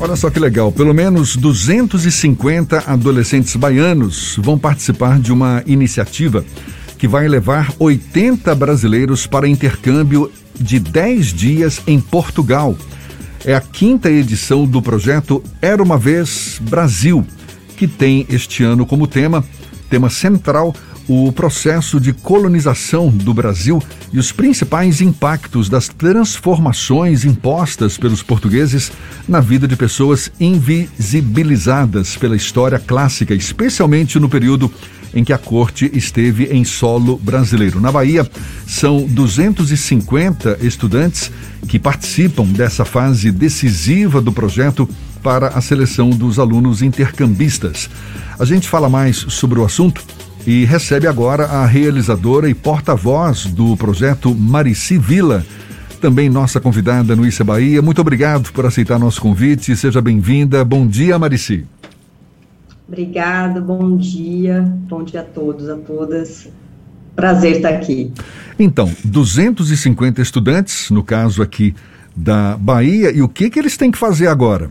Olha só que legal, pelo menos 250 adolescentes baianos vão participar de uma iniciativa que vai levar 80 brasileiros para intercâmbio de 10 dias em Portugal. É a quinta edição do projeto Era uma Vez Brasil, que tem este ano como tema, tema central, o processo de colonização do Brasil e os principais impactos das transformações impostas pelos portugueses na vida de pessoas invisibilizadas pela história clássica, especialmente no período em que a corte esteve em solo brasileiro. Na Bahia, são 250 estudantes que participam dessa fase decisiva do projeto para a seleção dos alunos intercambistas. A gente fala mais sobre o assunto e recebe agora a realizadora e porta-voz do projeto Marici Vila, também nossa convidada no Issa Bahia. Muito obrigado por aceitar nosso convite. Seja bem-vinda. Bom dia, Marici. Obrigada, bom dia. Bom dia a todos, a todas. Prazer estar aqui. Então, 250 estudantes, no caso aqui da Bahia, e o que, que eles têm que fazer agora?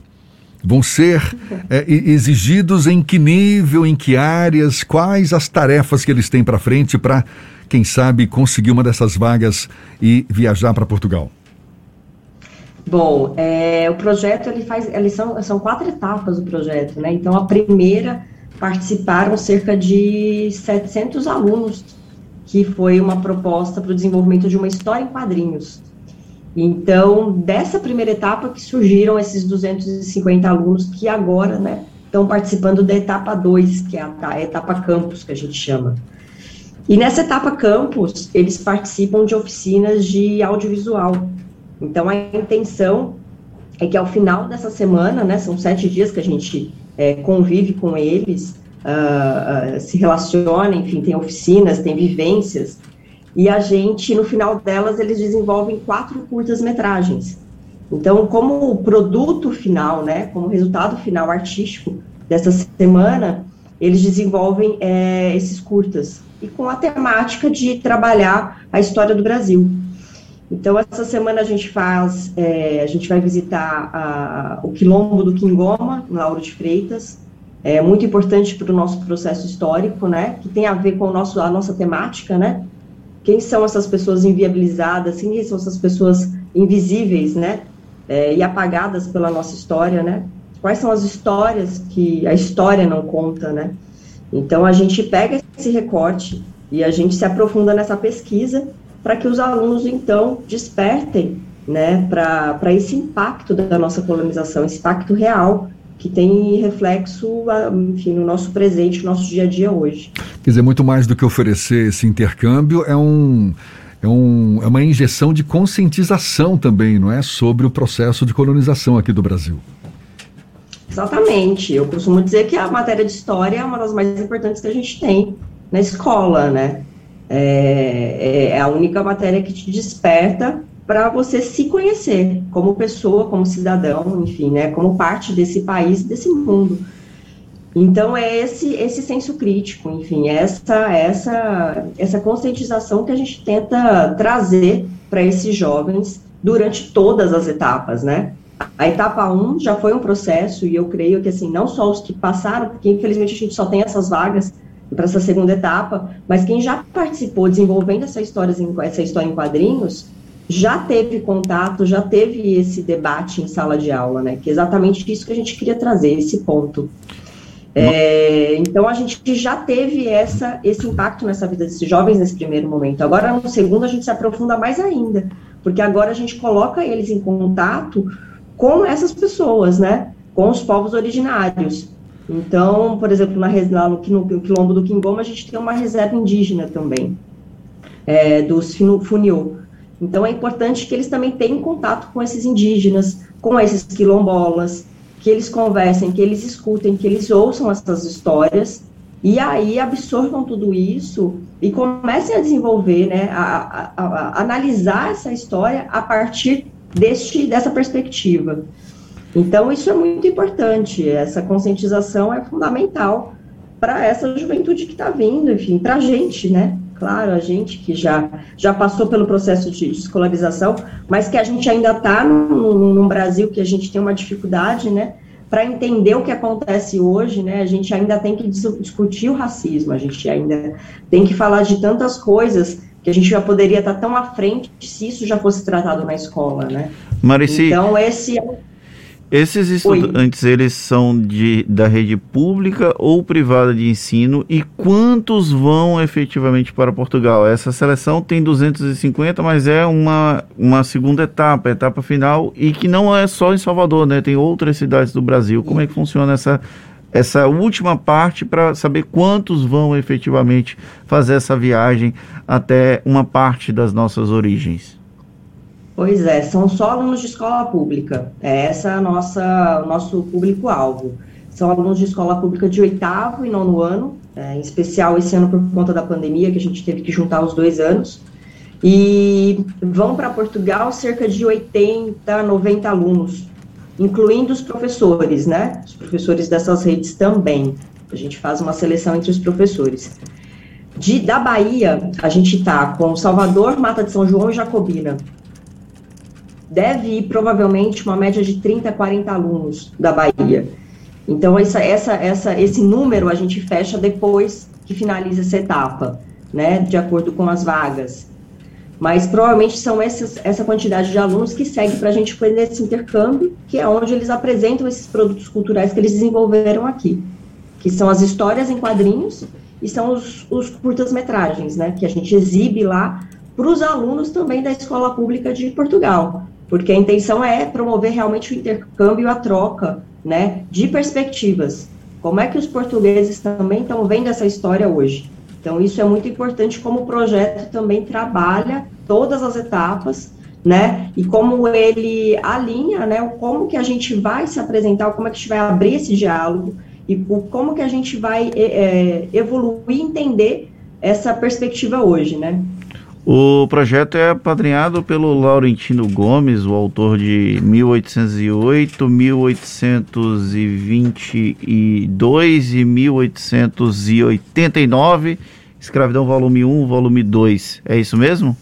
Vão ser é, exigidos em que nível, em que áreas, quais as tarefas que eles têm para frente para, quem sabe, conseguir uma dessas vagas e viajar para Portugal? Bom, é, o projeto ele faz, eles são, são quatro etapas do projeto, né? Então a primeira participaram cerca de 700 alunos, que foi uma proposta para o desenvolvimento de uma história em quadrinhos. Então, dessa primeira etapa que surgiram esses 250 alunos que agora, né, estão participando da etapa 2, que é a, a etapa campus, que a gente chama. E nessa etapa campus, eles participam de oficinas de audiovisual. Então, a intenção é que ao final dessa semana, né, são sete dias que a gente é, convive com eles, uh, uh, se relaciona, enfim, tem oficinas, tem vivências, e a gente, no final delas, eles desenvolvem quatro curtas-metragens. Então, como produto final, né, como resultado final artístico dessa semana, eles desenvolvem é, esses curtas e com a temática de trabalhar a história do Brasil. Então, essa semana a gente faz, é, a gente vai visitar a, o Quilombo do Quingoma, em Lauro de Freitas, é muito importante para o nosso processo histórico, né, que tem a ver com o nosso, a nossa temática, né, quem são essas pessoas inviabilizadas, quem são essas pessoas invisíveis, né, é, e apagadas pela nossa história, né, quais são as histórias que a história não conta, né, então a gente pega esse recorte e a gente se aprofunda nessa pesquisa para que os alunos, então, despertem, né, para esse impacto da nossa colonização, esse impacto real que tem reflexo, enfim, no nosso presente, no nosso dia a dia hoje. Quer dizer, muito mais do que oferecer esse intercâmbio, é um. É, um, é uma injeção de conscientização também, não é? Sobre o processo de colonização aqui do Brasil. Exatamente. Eu costumo dizer que a matéria de história é uma das mais importantes que a gente tem na escola, né? É, é a única matéria que te desperta para você se conhecer como pessoa, como cidadão, enfim, né, como parte desse país, desse mundo. Então é esse esse senso crítico, enfim, essa essa essa conscientização que a gente tenta trazer para esses jovens durante todas as etapas, né? A etapa 1 um já foi um processo e eu creio que assim, não só os que passaram, porque infelizmente a gente só tem essas vagas para essa segunda etapa, mas quem já participou desenvolvendo essa história essa história em quadrinhos, já teve contato, já teve esse debate em sala de aula, né? Que é exatamente isso que a gente queria trazer, esse ponto. É, então a gente já teve essa, esse impacto nessa vida desses jovens nesse primeiro momento. Agora, no segundo, a gente se aprofunda mais ainda, porque agora a gente coloca eles em contato com essas pessoas, né? Com os povos originários. Então, por exemplo, na, lá no, no Quilombo do Quingoma, a gente tem uma reserva indígena também, é, dos Funiô. Então é importante que eles também tenham contato com esses indígenas, com esses quilombolas, que eles conversem, que eles escutem, que eles ouçam essas histórias e aí absorvam tudo isso e comecem a desenvolver, né, a, a, a analisar essa história a partir deste, dessa perspectiva. Então isso é muito importante, essa conscientização é fundamental para essa juventude que está vindo, enfim, para a gente, né, claro, a gente que já, já passou pelo processo de, escolarização, mas que a gente ainda está num, num Brasil que a gente tem uma dificuldade, né, para entender o que acontece hoje, né, a gente ainda tem que discutir o racismo, a gente ainda tem que falar de tantas coisas que a gente já poderia estar tá tão à frente se isso já fosse tratado na escola, né? Marici, então esse é esses estudantes, Oi. eles são de, da rede pública ou privada de ensino e quantos vão efetivamente para Portugal? Essa seleção tem 250, mas é uma, uma segunda etapa, etapa final, e que não é só em Salvador, né? Tem outras cidades do Brasil. Como é que funciona essa, essa última parte para saber quantos vão efetivamente fazer essa viagem até uma parte das nossas origens? Pois é, são só alunos de escola pública. É essa a nossa, o nosso público-alvo. São alunos de escola pública de oitavo e nono ano, é, em especial esse ano por conta da pandemia, que a gente teve que juntar os dois anos. E vão para Portugal cerca de 80, 90 alunos, incluindo os professores, né? Os professores dessas redes também. A gente faz uma seleção entre os professores. De, da Bahia, a gente está com Salvador, Mata de São João e Jacobina deve ir provavelmente uma média de 30 a 40 alunos da Bahia. Então, essa, essa, essa, esse número a gente fecha depois que finaliza essa etapa, né, de acordo com as vagas. Mas provavelmente são essas, essa quantidade de alunos que segue para a gente fazer esse intercâmbio, que é onde eles apresentam esses produtos culturais que eles desenvolveram aqui, que são as histórias em quadrinhos e são os, os curtas-metragens, né, que a gente exibe lá para os alunos também da Escola Pública de Portugal porque a intenção é promover realmente o intercâmbio a troca, né, de perspectivas. Como é que os portugueses também estão vendo essa história hoje? Então, isso é muito importante como o projeto também trabalha todas as etapas, né, e como ele alinha, né, como que a gente vai se apresentar, como é que a gente vai abrir esse diálogo, e como que a gente vai é, evoluir entender essa perspectiva hoje, né. O projeto é apadrinhado pelo Laurentino Gomes, o autor de 1808, 1822 e 1889, Escravidão volume 1, volume 2. É isso mesmo?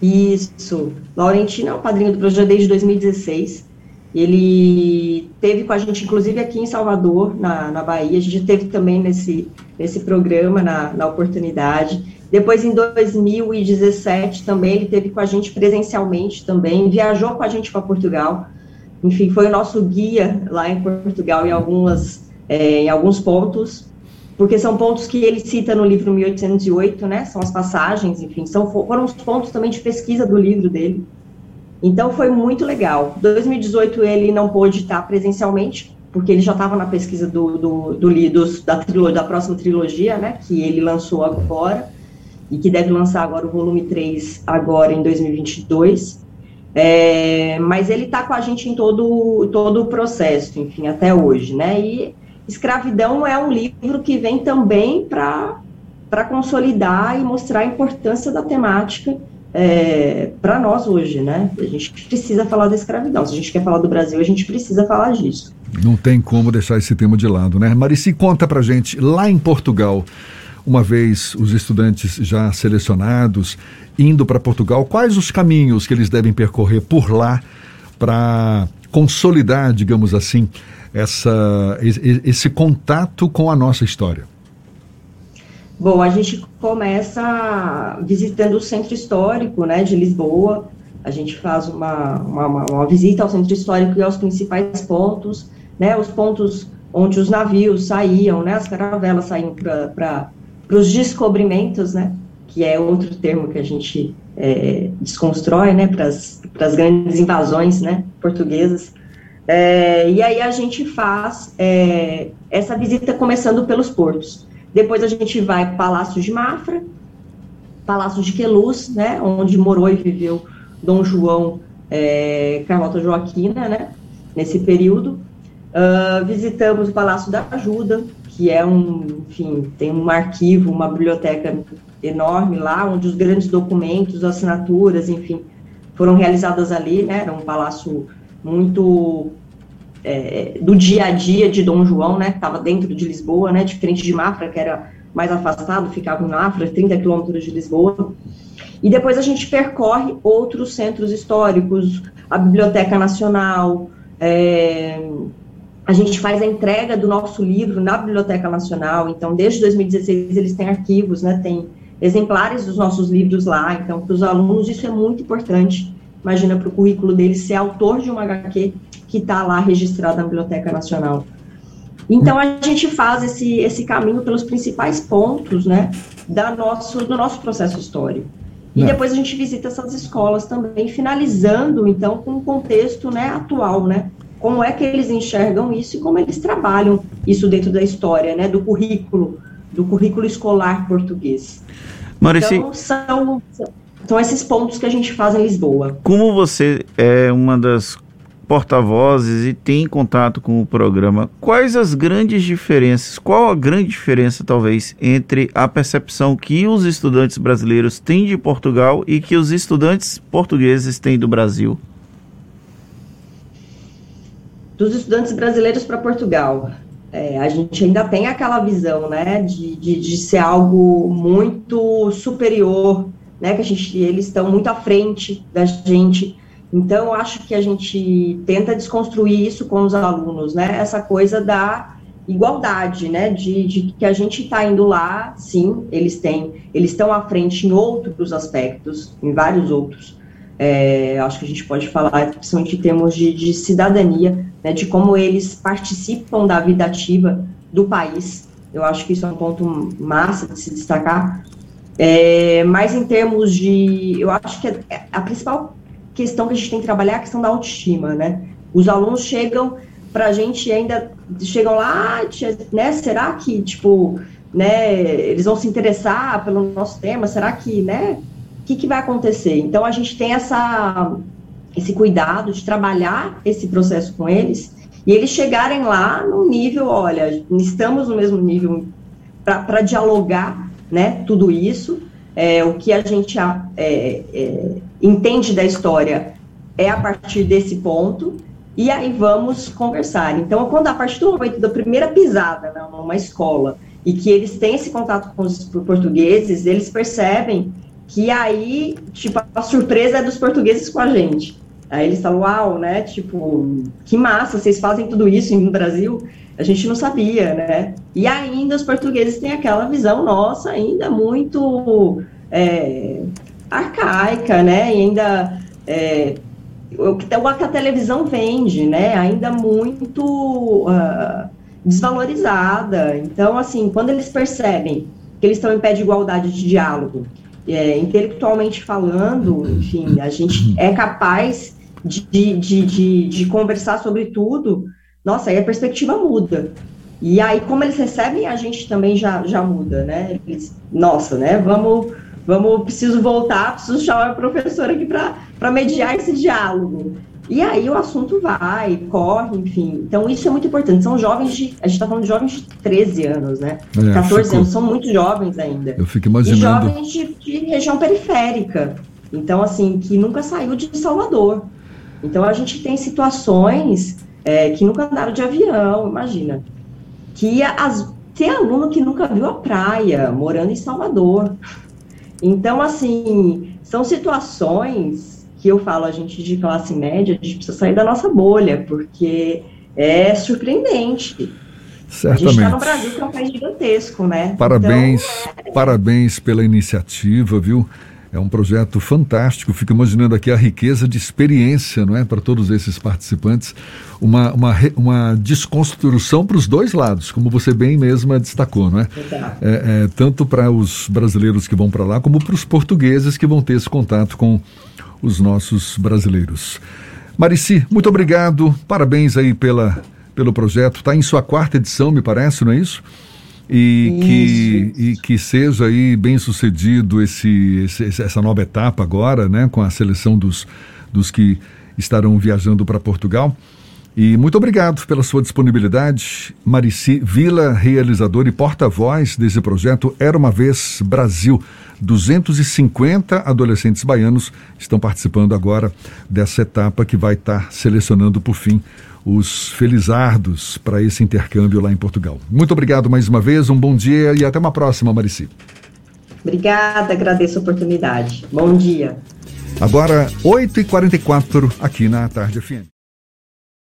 Isso. Laurentino é o padrinho do projeto desde 2016. Ele teve com a gente, inclusive, aqui em Salvador, na, na Bahia. A gente teve também nesse, nesse programa, na, na oportunidade. Depois, em 2017, também ele teve com a gente presencialmente também, viajou com a gente para Portugal. Enfim, foi o nosso guia lá em Portugal em, algumas, é, em alguns pontos, porque são pontos que ele cita no livro 1808, né? São as passagens, enfim, são, foram os pontos também de pesquisa do livro dele. Então, foi muito legal. 2018 ele não pôde estar presencialmente, porque ele já estava na pesquisa do, do, do, do da, da próxima trilogia, né? Que ele lançou agora e que deve lançar agora o volume 3 agora em 2022. É, mas ele está com a gente em todo, todo o processo, enfim, até hoje, né? E Escravidão é um livro que vem também para consolidar e mostrar a importância da temática é, para nós hoje, né? A gente precisa falar da escravidão. Se a gente quer falar do Brasil, a gente precisa falar disso. Não tem como deixar esse tema de lado, né? Marici, conta para gente, lá em Portugal, uma vez os estudantes já selecionados, indo para Portugal, quais os caminhos que eles devem percorrer por lá para consolidar, digamos assim, essa, esse contato com a nossa história? Bom, a gente começa visitando o centro histórico né, de Lisboa, a gente faz uma, uma, uma visita ao centro histórico e aos principais pontos, né, os pontos onde os navios saíam, né, as caravelas saíam para para os descobrimentos, né, que é outro termo que a gente é, desconstrói, né, para as grandes invasões, né, portuguesas. É, e aí a gente faz é, essa visita começando pelos portos. Depois a gente vai para Palácio de Mafra, Palácio de Queluz, né, onde morou e viveu Dom João é, Carlota Joaquina, né, nesse período. Uh, visitamos o Palácio da Ajuda, que é um, enfim, tem um arquivo, uma biblioteca enorme lá, onde os grandes documentos, assinaturas, enfim, foram realizadas ali, né, era um palácio muito é, do dia a dia de Dom João, né, estava dentro de Lisboa, né, diferente de Mafra, que era mais afastado, ficava em Mafra, 30 quilômetros de Lisboa. E depois a gente percorre outros centros históricos, a Biblioteca Nacional, é, a gente faz a entrega do nosso livro na Biblioteca Nacional, então desde 2016 eles têm arquivos, né, tem exemplares dos nossos livros lá, então para os alunos isso é muito importante, imagina para o currículo deles ser autor de uma HQ que está lá registrado na Biblioteca Nacional. Então a gente faz esse, esse caminho pelos principais pontos, né, da nosso, do nosso processo histórico. E Não. depois a gente visita essas escolas também, finalizando então com o contexto, né, atual, né, como é que eles enxergam isso e como eles trabalham isso dentro da história, né, do currículo, do currículo escolar português. Marici... Então, são, são esses pontos que a gente faz em Lisboa. Como você é uma das porta-vozes e tem contato com o programa, quais as grandes diferenças, qual a grande diferença, talvez, entre a percepção que os estudantes brasileiros têm de Portugal e que os estudantes portugueses têm do Brasil? Dos estudantes brasileiros para Portugal. É, a gente ainda tem aquela visão, né, de, de, de, ser algo muito superior, né, que a gente, eles estão muito à frente da gente. Então, eu acho que a gente tenta desconstruir isso com os alunos, né, essa coisa da igualdade, né, de, de que a gente está indo lá, sim, eles têm, eles estão à frente em outros aspectos, em vários outros, é, acho que a gente pode falar, principalmente em termos de, de cidadania, né, de como eles participam da vida ativa do país. Eu acho que isso é um ponto massa de se destacar. É, mas em termos de. Eu acho que a, a principal questão que a gente tem que trabalhar é a questão da autoestima, né? Os alunos chegam para a gente ainda chegam lá, né? Será que tipo, né? Eles vão se interessar pelo nosso tema? Será que, né? O que, que vai acontecer? Então a gente tem essa esse cuidado de trabalhar esse processo com eles e eles chegarem lá no nível, olha, estamos no mesmo nível para dialogar, né, tudo isso, é, o que a gente é, é, entende da história é a partir desse ponto, e aí vamos conversar. Então, quando a partir do momento da primeira pisada né, numa escola, e que eles têm esse contato com os portugueses, eles percebem que aí, tipo, a surpresa é dos portugueses com a gente. Aí eles falam, uau, né? Tipo, que massa, vocês fazem tudo isso no Brasil. A gente não sabia, né? E ainda os portugueses têm aquela visão nossa ainda muito é, arcaica, né? E ainda é, o, que, o que a televisão vende, né? Ainda muito uh, desvalorizada. Então, assim, quando eles percebem que eles estão em pé de igualdade de diálogo, é, intelectualmente falando, enfim, a gente é capaz de, de, de, de conversar sobre tudo, nossa, aí a perspectiva muda. E aí, como eles recebem, a gente também já, já muda, né? Eles, nossa, né? Vamos, vamos, preciso voltar, preciso chamar a professora aqui para mediar esse diálogo. E aí o assunto vai, corre, enfim. Então isso é muito importante. São jovens de. A gente está falando de jovens de 13 anos, né? É, 14 fico, anos, são muito jovens ainda. Eu fico imaginando. E jovens de, de região periférica. Então, assim, que nunca saiu de Salvador. Então a gente tem situações é, que nunca andaram de avião, imagina. Que as, tem aluno que nunca viu a praia, morando em Salvador. Então, assim, são situações que eu falo, a gente de classe média, a gente precisa sair da nossa bolha, porque é surpreendente. Certamente. A gente está no Brasil, que é um país gigantesco, né? Parabéns, então, é... parabéns pela iniciativa, viu? É um projeto fantástico. Fico imaginando aqui a riqueza de experiência, não é, para todos esses participantes. Uma, uma, uma desconstrução para os dois lados, como você bem mesma destacou, não é? é, é tanto para os brasileiros que vão para lá, como para os portugueses que vão ter esse contato com os nossos brasileiros. Marici, muito obrigado. Parabéns aí pela, pelo projeto. Está em sua quarta edição, me parece, não é isso? E que, e que seja aí bem sucedido esse, esse, essa nova etapa agora, né, com a seleção dos, dos que estarão viajando para Portugal. E muito obrigado pela sua disponibilidade. Marici Vila, realizador e porta-voz desse projeto Era uma Vez Brasil. 250 adolescentes baianos estão participando agora dessa etapa que vai estar selecionando, por fim, os felizardos para esse intercâmbio lá em Portugal. Muito obrigado mais uma vez, um bom dia e até uma próxima, Marici. Obrigada, agradeço a oportunidade. Bom dia. Agora, 8h44 aqui na Tarde FM.